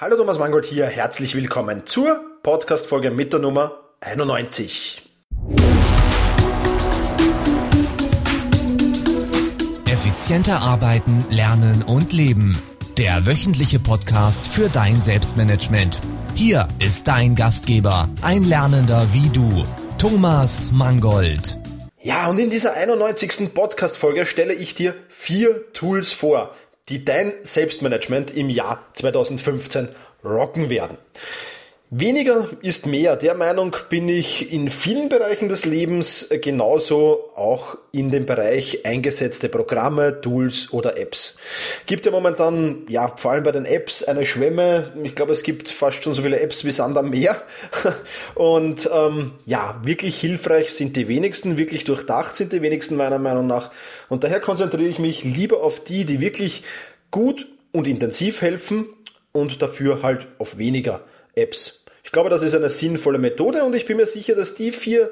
Hallo Thomas Mangold hier, herzlich willkommen zur Podcast-Folge mit der Nummer 91. Effizienter arbeiten, lernen und leben. Der wöchentliche Podcast für dein Selbstmanagement. Hier ist dein Gastgeber, ein Lernender wie du, Thomas Mangold. Ja, und in dieser 91. Podcast-Folge stelle ich dir vier Tools vor, die dein Selbstmanagement im Jahr 2015 rocken werden. Weniger ist mehr. Der Meinung bin ich in vielen Bereichen des Lebens, genauso auch in dem Bereich eingesetzte Programme, Tools oder Apps. Gibt ja momentan, ja, vor allem bei den Apps eine Schwemme. Ich glaube, es gibt fast schon so viele Apps wie Sand am Meer. Und ähm, ja, wirklich hilfreich sind die wenigsten, wirklich durchdacht sind die wenigsten meiner Meinung nach. Und daher konzentriere ich mich lieber auf die, die wirklich gut und intensiv helfen und dafür halt auf weniger Apps. Ich glaube, das ist eine sinnvolle Methode und ich bin mir sicher, dass die vier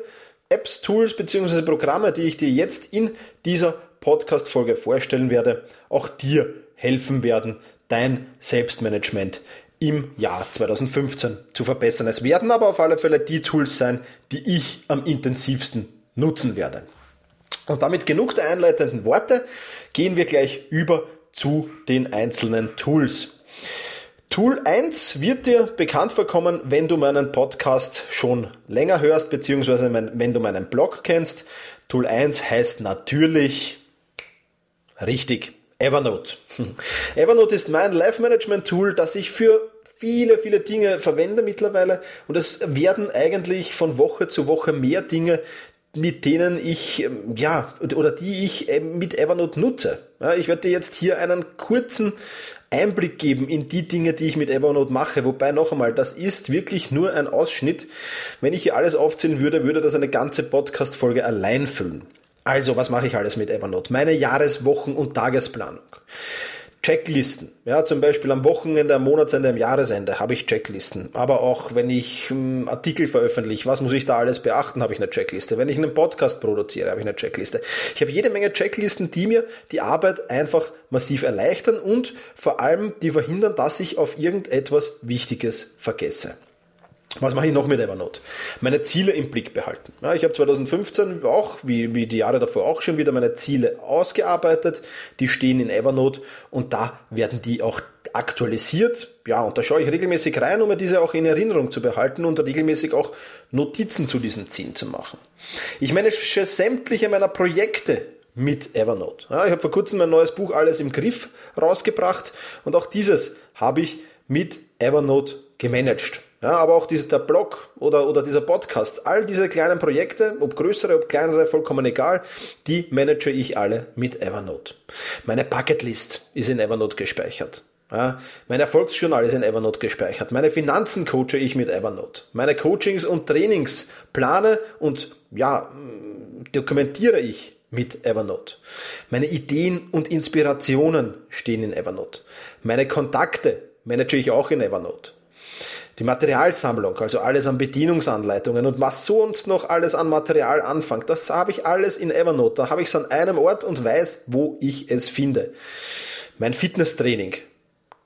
Apps, Tools bzw. Programme, die ich dir jetzt in dieser Podcast-Folge vorstellen werde, auch dir helfen werden, dein Selbstmanagement im Jahr 2015 zu verbessern. Es werden aber auf alle Fälle die Tools sein, die ich am intensivsten nutzen werde. Und damit genug der einleitenden Worte, gehen wir gleich über zu den einzelnen Tools. Tool 1 wird dir bekannt vorkommen, wenn du meinen Podcast schon länger hörst, beziehungsweise wenn du meinen Blog kennst. Tool 1 heißt natürlich richtig Evernote. Evernote ist mein Live-Management-Tool, das ich für viele, viele Dinge verwende mittlerweile und es werden eigentlich von Woche zu Woche mehr Dinge, mit denen ich, ähm, ja, oder die ich mit Evernote nutze. ich werde dir jetzt hier einen kurzen Einblick geben in die Dinge, die ich mit Evernote mache. Wobei noch einmal, das ist wirklich nur ein Ausschnitt. Wenn ich hier alles aufzählen würde, würde das eine ganze Podcast-Folge allein füllen. Also, was mache ich alles mit Evernote? Meine Jahres-, Wochen- und Tagesplanung. Checklisten. Ja, zum Beispiel am Wochenende, am Monatsende, am Jahresende habe ich Checklisten. Aber auch wenn ich ähm, Artikel veröffentliche, was muss ich da alles beachten, habe ich eine Checkliste. Wenn ich einen Podcast produziere, habe ich eine Checkliste. Ich habe jede Menge Checklisten, die mir die Arbeit einfach massiv erleichtern und vor allem die verhindern, dass ich auf irgendetwas Wichtiges vergesse. Was mache ich noch mit Evernote? Meine Ziele im Blick behalten. Ja, ich habe 2015 auch, wie, wie die Jahre davor auch schon wieder meine Ziele ausgearbeitet. Die stehen in Evernote und da werden die auch aktualisiert. Ja, und da schaue ich regelmäßig rein, um mir diese auch in Erinnerung zu behalten und regelmäßig auch Notizen zu diesen Zielen zu machen. Ich manage sämtliche meiner Projekte mit Evernote. Ja, ich habe vor kurzem mein neues Buch Alles im Griff rausgebracht und auch dieses habe ich mit Evernote gemanagt. Ja, aber auch dieses, der Blog oder, oder dieser Podcast, all diese kleinen Projekte, ob größere, ob kleinere, vollkommen egal, die manage ich alle mit Evernote. Meine Bucketlist ist in Evernote gespeichert. Ja, mein Erfolgsjournal ist in Evernote gespeichert. Meine Finanzen coache ich mit Evernote. Meine Coachings und Trainings plane und ja, dokumentiere ich mit Evernote. Meine Ideen und Inspirationen stehen in Evernote. Meine Kontakte manage ich auch in Evernote die Materialsammlung, also alles an Bedienungsanleitungen und was sonst noch alles an Material anfängt, das habe ich alles in Evernote. Da habe ich es an einem Ort und weiß, wo ich es finde. Mein Fitnesstraining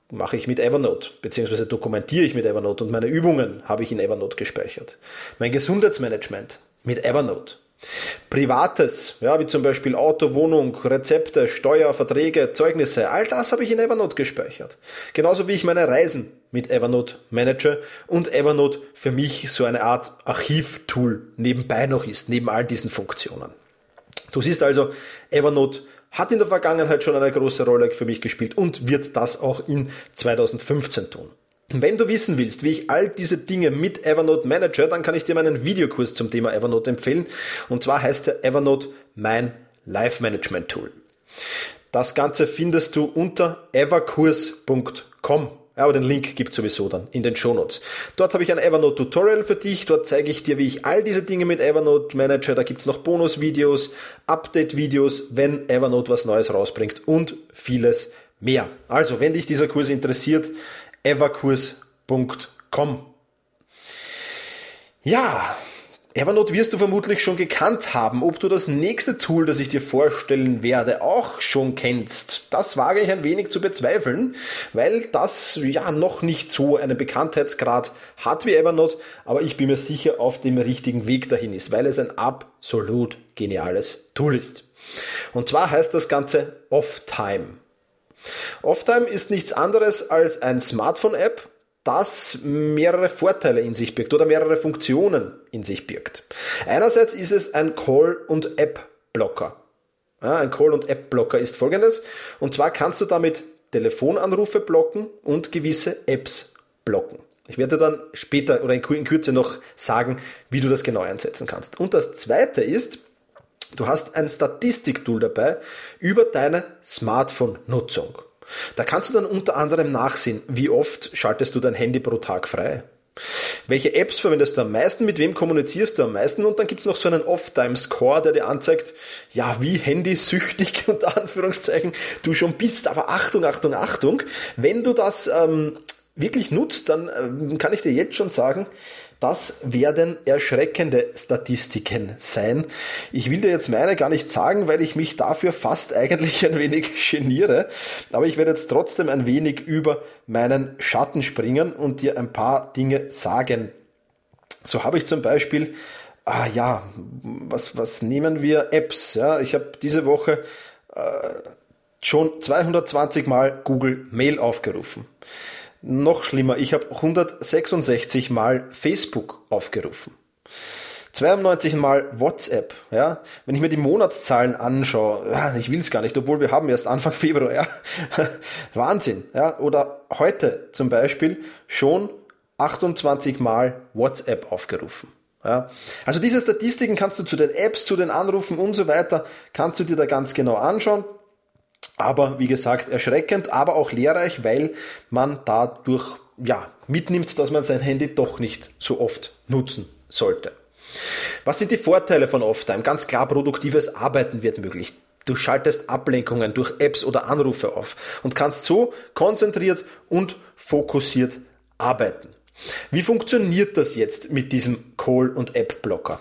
mache ich mit Evernote, beziehungsweise dokumentiere ich mit Evernote und meine Übungen habe ich in Evernote gespeichert. Mein Gesundheitsmanagement mit Evernote. Privates, ja, wie zum Beispiel Auto, Wohnung, Rezepte, Steuer, Verträge, Zeugnisse, all das habe ich in Evernote gespeichert. Genauso wie ich meine Reisen mit Evernote manage und Evernote für mich so eine Art Archivtool nebenbei noch ist, neben all diesen Funktionen. Du siehst also, Evernote hat in der Vergangenheit schon eine große Rolle für mich gespielt und wird das auch in 2015 tun. Wenn du wissen willst, wie ich all diese Dinge mit Evernote manage, dann kann ich dir meinen Videokurs zum Thema Evernote empfehlen. Und zwar heißt der Evernote mein Life Management Tool. Das Ganze findest du unter everkurs.com. Aber den Link gibt sowieso dann in den Shownotes. Dort habe ich ein Evernote Tutorial für dich. Dort zeige ich dir, wie ich all diese Dinge mit Evernote manage. Da gibt es noch Bonusvideos, Update-Videos, wenn Evernote was Neues rausbringt und vieles mehr. Also, wenn dich dieser Kurs interessiert, everkurs.com. Ja, Evernote wirst du vermutlich schon gekannt haben. Ob du das nächste Tool, das ich dir vorstellen werde, auch schon kennst, das wage ich ein wenig zu bezweifeln, weil das ja noch nicht so einen Bekanntheitsgrad hat wie Evernote, aber ich bin mir sicher auf dem richtigen Weg dahin ist, weil es ein absolut geniales Tool ist. Und zwar heißt das Ganze Offtime. Offtime ist nichts anderes als ein Smartphone-App, das mehrere Vorteile in sich birgt oder mehrere Funktionen in sich birgt. Einerseits ist es ein Call- und App-Blocker. Ja, ein Call- und App-Blocker ist folgendes. Und zwar kannst du damit Telefonanrufe blocken und gewisse Apps blocken. Ich werde dann später oder in Kürze noch sagen, wie du das genau einsetzen kannst. Und das zweite ist, du hast ein Statistiktool dabei über deine Smartphone-Nutzung. Da kannst du dann unter anderem nachsehen, wie oft schaltest du dein Handy pro Tag frei. Welche Apps verwendest du am meisten? Mit wem kommunizierst du am meisten? Und dann gibt es noch so einen Off-Time-Score, der dir anzeigt, ja, wie handysüchtig unter Anführungszeichen du schon bist. Aber Achtung, Achtung, Achtung, wenn du das ähm, wirklich nutzt, dann ähm, kann ich dir jetzt schon sagen, das werden erschreckende Statistiken sein. Ich will dir jetzt meine gar nicht sagen, weil ich mich dafür fast eigentlich ein wenig geniere. Aber ich werde jetzt trotzdem ein wenig über meinen Schatten springen und dir ein paar Dinge sagen. So habe ich zum Beispiel, ah ja, was, was nehmen wir? Apps. Ja, ich habe diese Woche äh, schon 220 Mal Google Mail aufgerufen. Noch schlimmer, ich habe 166 Mal Facebook aufgerufen. 92 Mal WhatsApp. Ja? Wenn ich mir die Monatszahlen anschaue, ich will es gar nicht, obwohl wir haben erst Anfang Februar. Wahnsinn. Ja? Oder heute zum Beispiel schon 28 Mal WhatsApp aufgerufen. Ja? Also diese Statistiken kannst du zu den Apps, zu den Anrufen und so weiter, kannst du dir da ganz genau anschauen. Aber wie gesagt, erschreckend, aber auch lehrreich, weil man dadurch ja, mitnimmt, dass man sein Handy doch nicht so oft nutzen sollte. Was sind die Vorteile von Offtime? Ganz klar, produktives Arbeiten wird möglich. Du schaltest Ablenkungen durch Apps oder Anrufe auf und kannst so konzentriert und fokussiert arbeiten. Wie funktioniert das jetzt mit diesem Call- und App-Blocker?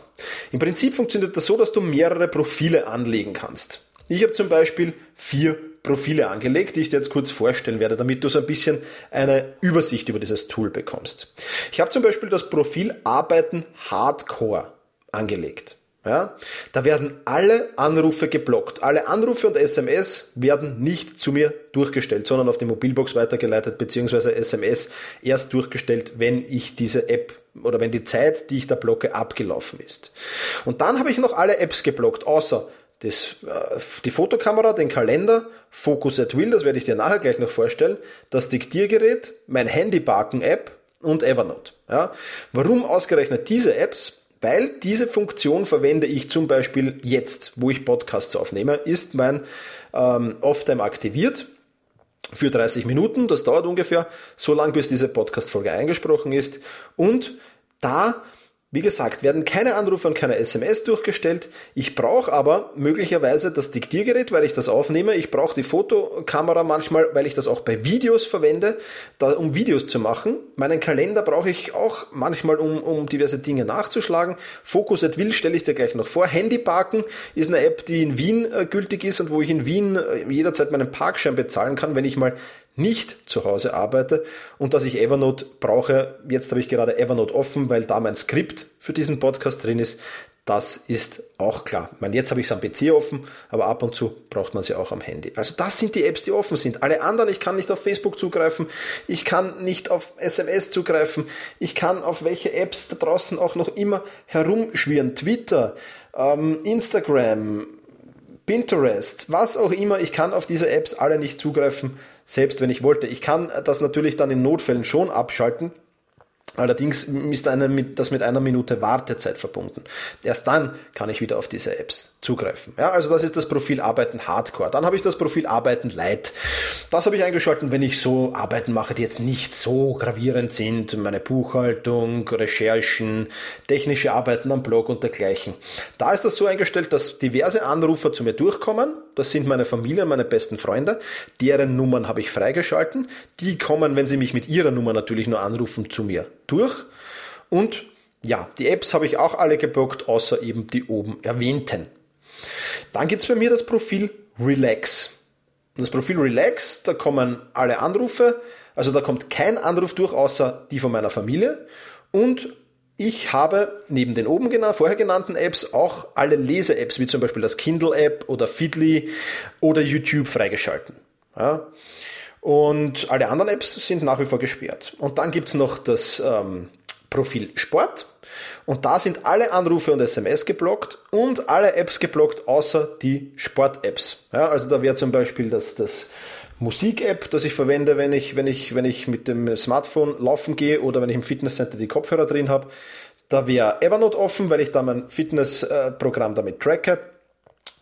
Im Prinzip funktioniert das so, dass du mehrere Profile anlegen kannst. Ich habe zum Beispiel vier Profile angelegt, die ich dir jetzt kurz vorstellen werde, damit du so ein bisschen eine Übersicht über dieses Tool bekommst. Ich habe zum Beispiel das Profil Arbeiten Hardcore angelegt. Ja, da werden alle Anrufe geblockt. Alle Anrufe und SMS werden nicht zu mir durchgestellt, sondern auf die Mobilbox weitergeleitet, beziehungsweise SMS erst durchgestellt, wenn ich diese App oder wenn die Zeit, die ich da blocke, abgelaufen ist. Und dann habe ich noch alle Apps geblockt, außer das, äh, die Fotokamera, den Kalender, Focus at Will, das werde ich dir nachher gleich noch vorstellen, das Diktiergerät, mein Handybarken-App und Evernote. Ja. Warum ausgerechnet diese Apps? Weil diese Funktion verwende ich zum Beispiel jetzt, wo ich Podcasts aufnehme, ist mein ähm, Off-Time aktiviert für 30 Minuten. Das dauert ungefähr so lange, bis diese Podcast-Folge eingesprochen ist. Und da wie gesagt, werden keine Anrufe und keine SMS durchgestellt. Ich brauche aber möglicherweise das Diktiergerät, weil ich das aufnehme. Ich brauche die Fotokamera manchmal, weil ich das auch bei Videos verwende, da, um Videos zu machen. Meinen Kalender brauche ich auch manchmal, um, um diverse Dinge nachzuschlagen. Focus at Will stelle ich dir gleich noch vor. Handyparken ist eine App, die in Wien äh, gültig ist und wo ich in Wien äh, jederzeit meinen Parkschein bezahlen kann, wenn ich mal nicht zu Hause arbeite und dass ich Evernote brauche. Jetzt habe ich gerade Evernote offen, weil da mein Skript für diesen Podcast drin ist. Das ist auch klar. Ich meine, jetzt habe ich es am PC offen, aber ab und zu braucht man sie auch am Handy. Also das sind die Apps, die offen sind. Alle anderen, ich kann nicht auf Facebook zugreifen, ich kann nicht auf SMS zugreifen, ich kann auf welche Apps da draußen auch noch immer herumschwirren. Twitter, ähm, Instagram, Pinterest, was auch immer, ich kann auf diese Apps alle nicht zugreifen, selbst wenn ich wollte. Ich kann das natürlich dann in Notfällen schon abschalten, Allerdings ist eine, das mit einer Minute Wartezeit verbunden. Erst dann kann ich wieder auf diese Apps zugreifen. Ja, also das ist das Profil Arbeiten Hardcore. Dann habe ich das Profil Arbeiten Light. Das habe ich eingeschalten, wenn ich so Arbeiten mache, die jetzt nicht so gravierend sind. Meine Buchhaltung, Recherchen, technische Arbeiten am Blog und dergleichen. Da ist das so eingestellt, dass diverse Anrufer zu mir durchkommen. Das sind meine Familie, meine besten Freunde. Deren Nummern habe ich freigeschalten. Die kommen, wenn sie mich mit ihrer Nummer natürlich nur anrufen, zu mir durch. Und ja, die Apps habe ich auch alle geblockt, außer eben die oben erwähnten. Dann gibt es bei mir das Profil Relax. Das Profil Relax, da kommen alle Anrufe, also da kommt kein Anruf durch, außer die von meiner Familie. Und ich habe neben den oben genannt, vorher genannten Apps auch alle Lese-Apps, wie zum Beispiel das Kindle-App oder Feedly oder YouTube freigeschalten. Ja. Und alle anderen Apps sind nach wie vor gesperrt. Und dann gibt es noch das ähm, Profil Sport. Und da sind alle Anrufe und SMS geblockt und alle Apps geblockt, außer die Sport-Apps. Ja, also da wäre zum Beispiel das, das Musik-App, das ich verwende, wenn ich, wenn, ich, wenn ich mit dem Smartphone laufen gehe oder wenn ich im Fitnesscenter die Kopfhörer drin habe. Da wäre Evernote offen, weil ich da mein Fitnessprogramm damit tracke.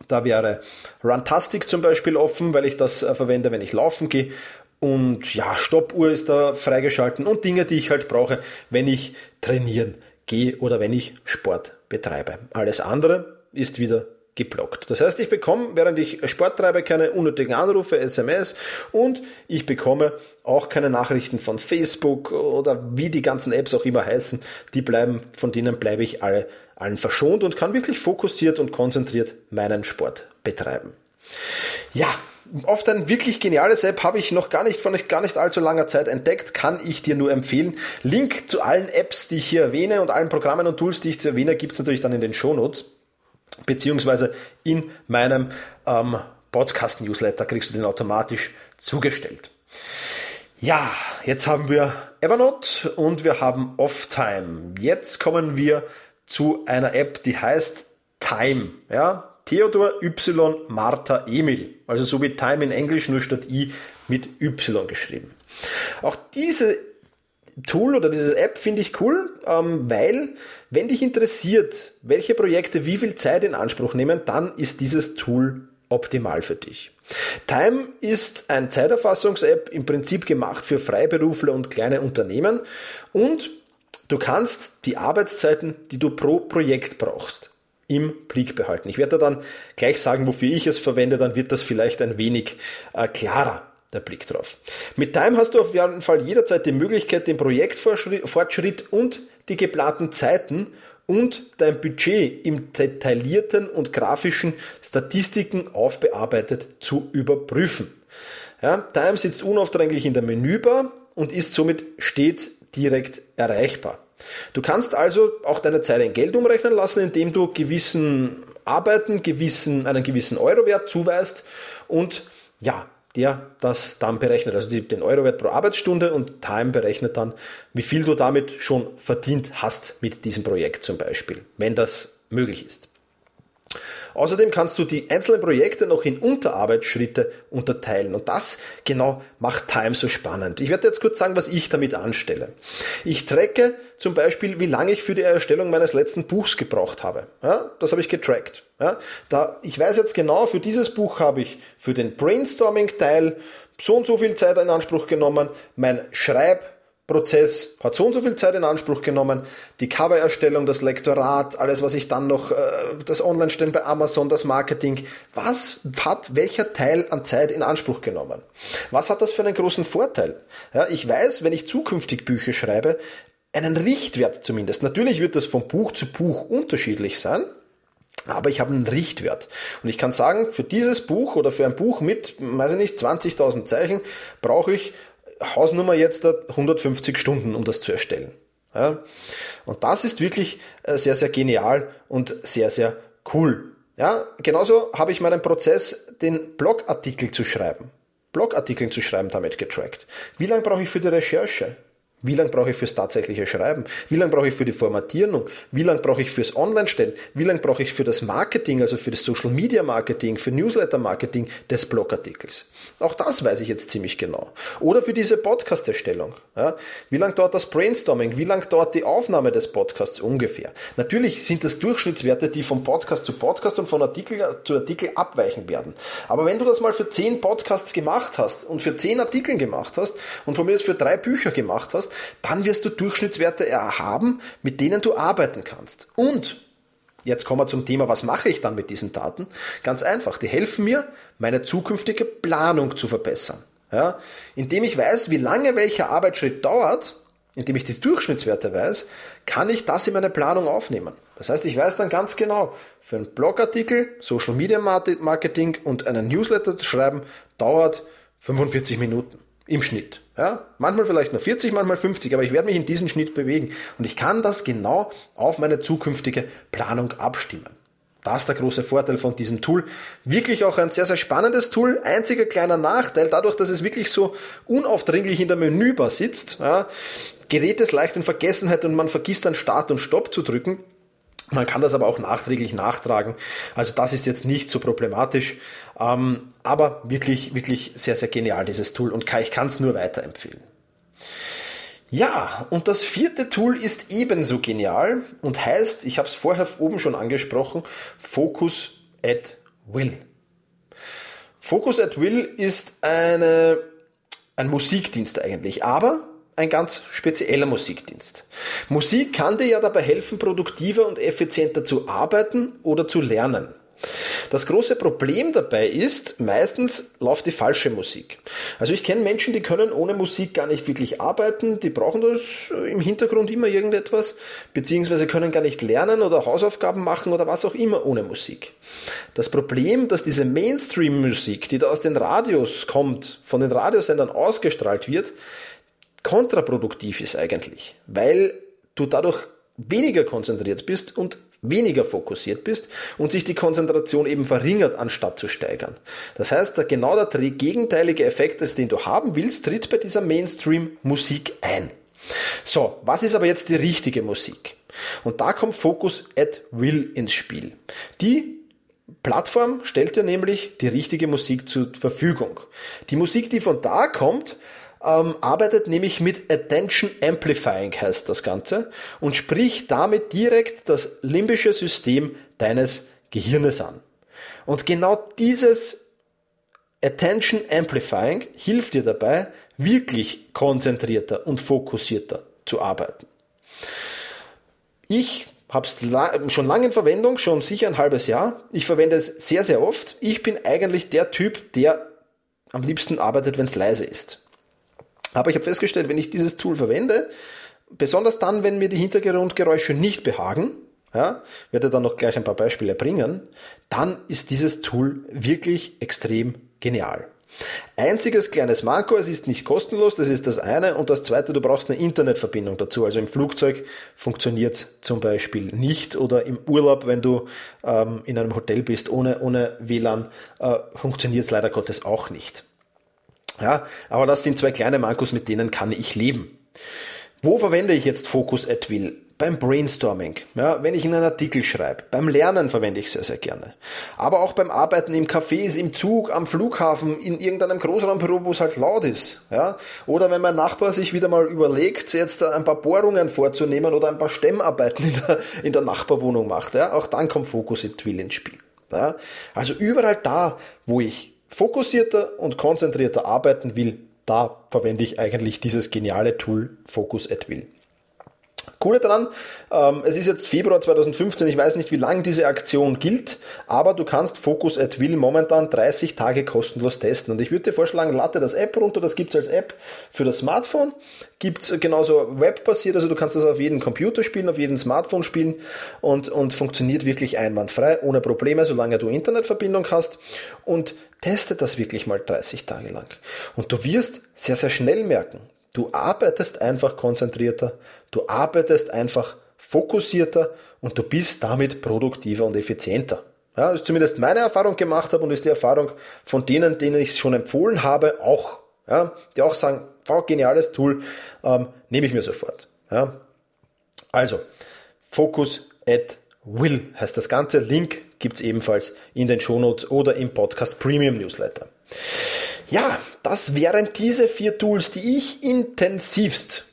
Da wäre Runtastic zum Beispiel offen, weil ich das äh, verwende, wenn ich laufen gehe. Und ja, Stoppuhr ist da freigeschalten und Dinge, die ich halt brauche, wenn ich trainieren gehe oder wenn ich Sport betreibe. Alles andere ist wieder geblockt. Das heißt, ich bekomme, während ich Sport treibe, keine unnötigen Anrufe, SMS und ich bekomme auch keine Nachrichten von Facebook oder wie die ganzen Apps auch immer heißen. Die bleiben, von denen bleibe ich alle, allen verschont und kann wirklich fokussiert und konzentriert meinen Sport betreiben. Ja, oft ein wirklich geniales App habe ich noch gar nicht von gar nicht allzu langer Zeit entdeckt, kann ich dir nur empfehlen. Link zu allen Apps, die ich hier erwähne und allen Programmen und Tools, die ich erwähne, gibt es natürlich dann in den Shownotes beziehungsweise in meinem ähm, Podcast-Newsletter kriegst du den automatisch zugestellt. Ja, jetzt haben wir Evernote und wir haben Offtime. Jetzt kommen wir zu einer App, die heißt Time. Ja, Theodor Y Martha Emil. Also so wie Time in Englisch, nur statt I mit Y geschrieben. Auch diese Tool oder diese App finde ich cool, ähm, weil wenn dich interessiert, welche Projekte wie viel Zeit in Anspruch nehmen, dann ist dieses Tool optimal für dich. Time ist ein Zeiterfassungs-App im Prinzip gemacht für Freiberufler und kleine Unternehmen und du kannst die Arbeitszeiten, die du pro Projekt brauchst, im Blick behalten. Ich werde dann gleich sagen, wofür ich es verwende, dann wird das vielleicht ein wenig äh, klarer der Blick drauf. Mit Time hast du auf jeden Fall jederzeit die Möglichkeit, den Projektfortschritt und die geplanten Zeiten und dein Budget im detaillierten und grafischen Statistiken aufbearbeitet zu überprüfen. Ja, Time sitzt unaufdringlich in der Menübar und ist somit stets direkt erreichbar. Du kannst also auch deine Zeit in Geld umrechnen lassen, indem du gewissen Arbeiten gewissen, einen gewissen Eurowert zuweist und ja, der das dann berechnet. Also den Eurowert pro Arbeitsstunde und Time berechnet dann, wie viel du damit schon verdient hast mit diesem Projekt zum Beispiel, wenn das möglich ist. Außerdem kannst du die einzelnen Projekte noch in Unterarbeitsschritte unterteilen und das genau macht Time so spannend. Ich werde jetzt kurz sagen, was ich damit anstelle. Ich tracke zum Beispiel, wie lange ich für die Erstellung meines letzten Buchs gebraucht habe. Ja, das habe ich getrackt. Ja, da, ich weiß jetzt genau, für dieses Buch habe ich für den Brainstorming-Teil so und so viel Zeit in Anspruch genommen, mein Schreib- Prozess hat so und so viel Zeit in Anspruch genommen. Die Covererstellung, das Lektorat, alles, was ich dann noch, äh, das Online-Stellen bei Amazon, das Marketing. Was hat welcher Teil an Zeit in Anspruch genommen? Was hat das für einen großen Vorteil? Ja, ich weiß, wenn ich zukünftig Bücher schreibe, einen Richtwert zumindest. Natürlich wird das von Buch zu Buch unterschiedlich sein. Aber ich habe einen Richtwert. Und ich kann sagen, für dieses Buch oder für ein Buch mit, weiß ich nicht, 20.000 Zeichen brauche ich Hausnummer jetzt 150 Stunden, um das zu erstellen. Ja? Und das ist wirklich äh, sehr, sehr genial und sehr, sehr cool. Ja, genauso habe ich meinen Prozess, den Blogartikel zu schreiben, Blogartikel zu schreiben, damit getrackt. Wie lange brauche ich für die Recherche? Wie lange brauche ich fürs tatsächliche Schreiben? Wie lange brauche ich für die Formatierung? Wie lange brauche ich fürs Online-Stellen? Wie lange brauche ich für das Marketing, also für das Social-Media-Marketing, für Newsletter-Marketing des Blogartikels? Auch das weiß ich jetzt ziemlich genau. Oder für diese Podcast-Erstellung. Ja? Wie lange dauert das Brainstorming? Wie lange dauert die Aufnahme des Podcasts ungefähr? Natürlich sind das Durchschnittswerte, die von Podcast zu Podcast und von Artikel zu Artikel abweichen werden. Aber wenn du das mal für zehn Podcasts gemacht hast und für zehn Artikeln gemacht hast und von mir das für drei Bücher gemacht hast, dann wirst du Durchschnittswerte haben, mit denen du arbeiten kannst. Und Jetzt kommen wir zum Thema, was mache ich dann mit diesen Daten? Ganz einfach, die helfen mir, meine zukünftige Planung zu verbessern. Ja, indem ich weiß, wie lange welcher Arbeitsschritt dauert, indem ich die Durchschnittswerte weiß, kann ich das in meine Planung aufnehmen. Das heißt, ich weiß dann ganz genau, für einen Blogartikel, Social Media Marketing und einen Newsletter zu schreiben, dauert 45 Minuten im Schnitt. Ja, manchmal vielleicht nur 40, manchmal 50, aber ich werde mich in diesen Schnitt bewegen und ich kann das genau auf meine zukünftige Planung abstimmen. Das ist der große Vorteil von diesem Tool. Wirklich auch ein sehr, sehr spannendes Tool. Einziger kleiner Nachteil, dadurch, dass es wirklich so unaufdringlich in der Menübar sitzt, ja, gerät es leicht in Vergessenheit und man vergisst dann Start und Stopp zu drücken. Man kann das aber auch nachträglich nachtragen. Also das ist jetzt nicht so problematisch. Ähm, aber wirklich, wirklich sehr, sehr genial, dieses Tool. Und ich kann es nur weiterempfehlen. Ja, und das vierte Tool ist ebenso genial und heißt, ich habe es vorher oben schon angesprochen, Focus at Will. Focus at Will ist eine, ein Musikdienst eigentlich, aber ein ganz spezieller Musikdienst. Musik kann dir ja dabei helfen, produktiver und effizienter zu arbeiten oder zu lernen. Das große Problem dabei ist, meistens läuft die falsche Musik. Also ich kenne Menschen, die können ohne Musik gar nicht wirklich arbeiten, die brauchen das im Hintergrund immer irgendetwas, beziehungsweise können gar nicht lernen oder Hausaufgaben machen oder was auch immer ohne Musik. Das Problem, dass diese Mainstream-Musik, die da aus den Radios kommt, von den Radiosendern ausgestrahlt wird, kontraproduktiv ist eigentlich, weil du dadurch weniger konzentriert bist und weniger fokussiert bist und sich die Konzentration eben verringert, anstatt zu steigern. Das heißt, genau der gegenteilige Effekt, den du haben willst, tritt bei dieser Mainstream-Musik ein. So, was ist aber jetzt die richtige Musik? Und da kommt Focus at Will ins Spiel. Die Plattform stellt dir nämlich die richtige Musik zur Verfügung. Die Musik, die von da kommt, ähm, arbeitet nämlich mit Attention Amplifying heißt das Ganze und spricht damit direkt das limbische System deines Gehirnes an. Und genau dieses Attention Amplifying hilft dir dabei, wirklich konzentrierter und fokussierter zu arbeiten. Ich habe es schon lange in Verwendung, schon sicher ein halbes Jahr. Ich verwende es sehr, sehr oft. Ich bin eigentlich der Typ, der am liebsten arbeitet, wenn es leise ist. Aber ich habe festgestellt, wenn ich dieses Tool verwende, besonders dann, wenn mir die Hintergrundgeräusche nicht behagen, ja, werde dann noch gleich ein paar Beispiele bringen, dann ist dieses Tool wirklich extrem genial. Einziges kleines Manko, es ist nicht kostenlos, das ist das eine. Und das zweite, du brauchst eine Internetverbindung dazu. Also im Flugzeug funktioniert zum Beispiel nicht oder im Urlaub, wenn du ähm, in einem Hotel bist ohne, ohne WLAN, äh, funktioniert es leider Gottes auch nicht. Ja, aber das sind zwei kleine Mankos, mit denen kann ich leben. Wo verwende ich jetzt Focus at Will? Beim Brainstorming, ja, wenn ich einen Artikel schreibe. Beim Lernen verwende ich sehr, sehr gerne. Aber auch beim Arbeiten im Cafés, im Zug, am Flughafen, in irgendeinem Großraumbüro, wo es halt laut ist. Ja. Oder wenn mein Nachbar sich wieder mal überlegt, jetzt ein paar Bohrungen vorzunehmen oder ein paar Stemmarbeiten in der, in der Nachbarwohnung macht. Ja. Auch dann kommt Focus at Will ins Spiel. Ja. Also überall da, wo ich fokussierter und konzentrierter arbeiten will, da verwende ich eigentlich dieses geniale Tool Focus at Will. Coole daran, ähm, es ist jetzt Februar 2015, ich weiß nicht, wie lange diese Aktion gilt, aber du kannst Focus at Will momentan 30 Tage kostenlos testen. Und ich würde dir vorschlagen, lade das App runter, das gibt es als App für das Smartphone, gibt es genauso webbasiert, also du kannst das auf jedem Computer spielen, auf jedem Smartphone spielen und, und funktioniert wirklich einwandfrei, ohne Probleme, solange du Internetverbindung hast. Und teste das wirklich mal 30 Tage lang. Und du wirst sehr, sehr schnell merken, Du arbeitest einfach konzentrierter, du arbeitest einfach fokussierter und du bist damit produktiver und effizienter. Ja, das ist zumindest meine Erfahrung gemacht habe und ist die Erfahrung von denen, denen ich es schon empfohlen habe, auch. Ja, die auch sagen, wow, geniales Tool, ähm, nehme ich mir sofort. Ja. Also, Focus at Will heißt das Ganze. Link gibt es ebenfalls in den Shownotes oder im Podcast Premium Newsletter. Ja, das wären diese vier Tools, die ich intensivst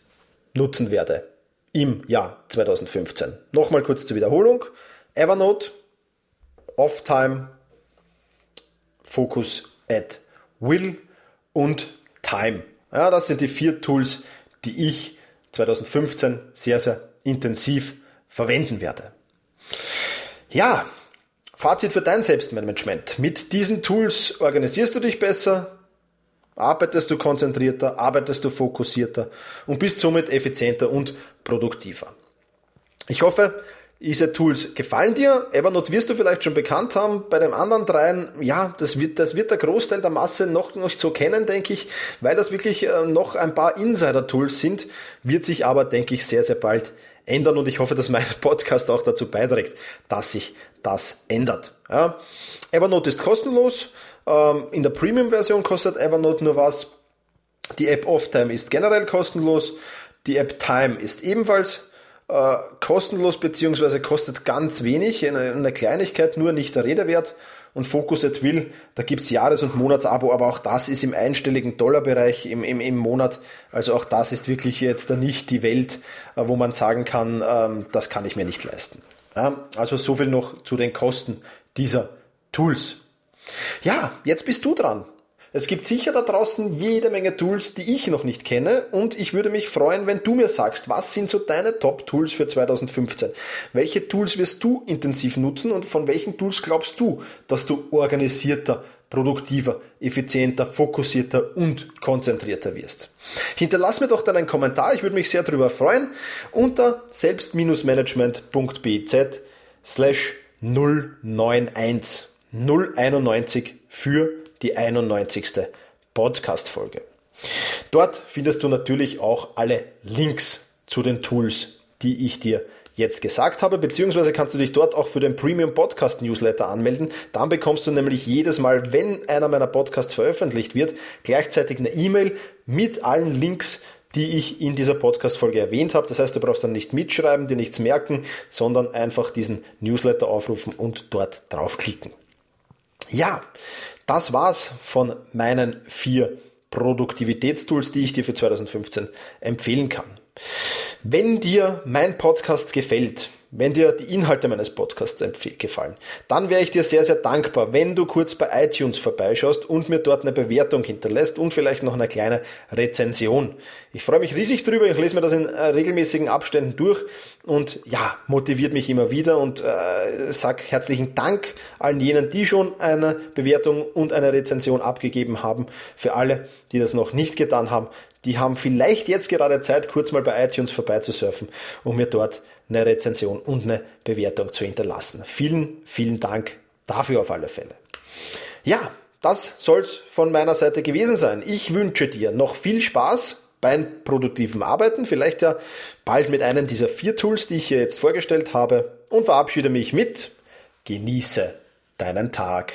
nutzen werde im Jahr 2015. Nochmal kurz zur Wiederholung. Evernote, Off-Time, Focus at Will und Time. Ja, das sind die vier Tools, die ich 2015 sehr, sehr intensiv verwenden werde. Ja, Fazit für dein Selbstmanagement. Mit diesen Tools organisierst du dich besser, arbeitest du konzentrierter, arbeitest du fokussierter und bist somit effizienter und produktiver. Ich hoffe, diese Tools gefallen dir. Evernote wirst du vielleicht schon bekannt haben. Bei den anderen dreien, ja, das wird, das wird der Großteil der Masse noch nicht so kennen, denke ich, weil das wirklich äh, noch ein paar Insider-Tools sind, wird sich aber, denke ich, sehr, sehr bald ändern und ich hoffe, dass mein Podcast auch dazu beiträgt, dass sich das ändert. Ja. Evernote ist kostenlos. Ähm, in der Premium-Version kostet Evernote nur was. Die App Offtime ist generell kostenlos. Die App Time ist ebenfalls äh, kostenlos beziehungsweise kostet ganz wenig, eine, eine, Kleinigkeit, nur nicht der Rede wert. Und Focus at Will, da gibt's Jahres- und Monatsabo, aber auch das ist im einstelligen Dollarbereich im, im, im Monat. Also auch das ist wirklich jetzt nicht die Welt, äh, wo man sagen kann, ähm, das kann ich mir nicht leisten. Ja, also so viel noch zu den Kosten dieser Tools. Ja, jetzt bist du dran. Es gibt sicher da draußen jede Menge Tools, die ich noch nicht kenne und ich würde mich freuen, wenn du mir sagst, was sind so deine Top-Tools für 2015? Welche Tools wirst du intensiv nutzen und von welchen Tools glaubst du, dass du organisierter, produktiver, effizienter, fokussierter und konzentrierter wirst? Hinterlass mir doch dann einen Kommentar, ich würde mich sehr darüber freuen, unter selbst-management.bz slash 091 091 für die 91. Podcast-Folge. Dort findest du natürlich auch alle Links zu den Tools, die ich dir jetzt gesagt habe, beziehungsweise kannst du dich dort auch für den Premium Podcast Newsletter anmelden. Dann bekommst du nämlich jedes Mal, wenn einer meiner Podcasts veröffentlicht wird, gleichzeitig eine E-Mail mit allen Links, die ich in dieser Podcast-Folge erwähnt habe. Das heißt, du brauchst dann nicht mitschreiben, dir nichts merken, sondern einfach diesen Newsletter aufrufen und dort draufklicken. Ja, das war's von meinen vier Produktivitätstools, die ich dir für 2015 empfehlen kann. Wenn dir mein Podcast gefällt, wenn dir die Inhalte meines Podcasts gefallen, dann wäre ich dir sehr, sehr dankbar, wenn du kurz bei iTunes vorbeischaust und mir dort eine Bewertung hinterlässt und vielleicht noch eine kleine Rezension. Ich freue mich riesig drüber, ich lese mir das in äh, regelmäßigen Abständen durch und ja, motiviert mich immer wieder und äh, sag herzlichen Dank allen jenen, die schon eine Bewertung und eine Rezension abgegeben haben. Für alle, die das noch nicht getan haben, die haben vielleicht jetzt gerade Zeit, kurz mal bei iTunes vorbeizusurfen, um mir dort eine Rezension und eine Bewertung zu hinterlassen. Vielen, vielen Dank dafür auf alle Fälle. Ja, das soll's von meiner Seite gewesen sein. Ich wünsche dir noch viel Spaß beim produktiven Arbeiten, vielleicht ja bald mit einem dieser vier Tools, die ich hier jetzt vorgestellt habe und verabschiede mich mit Genieße deinen Tag.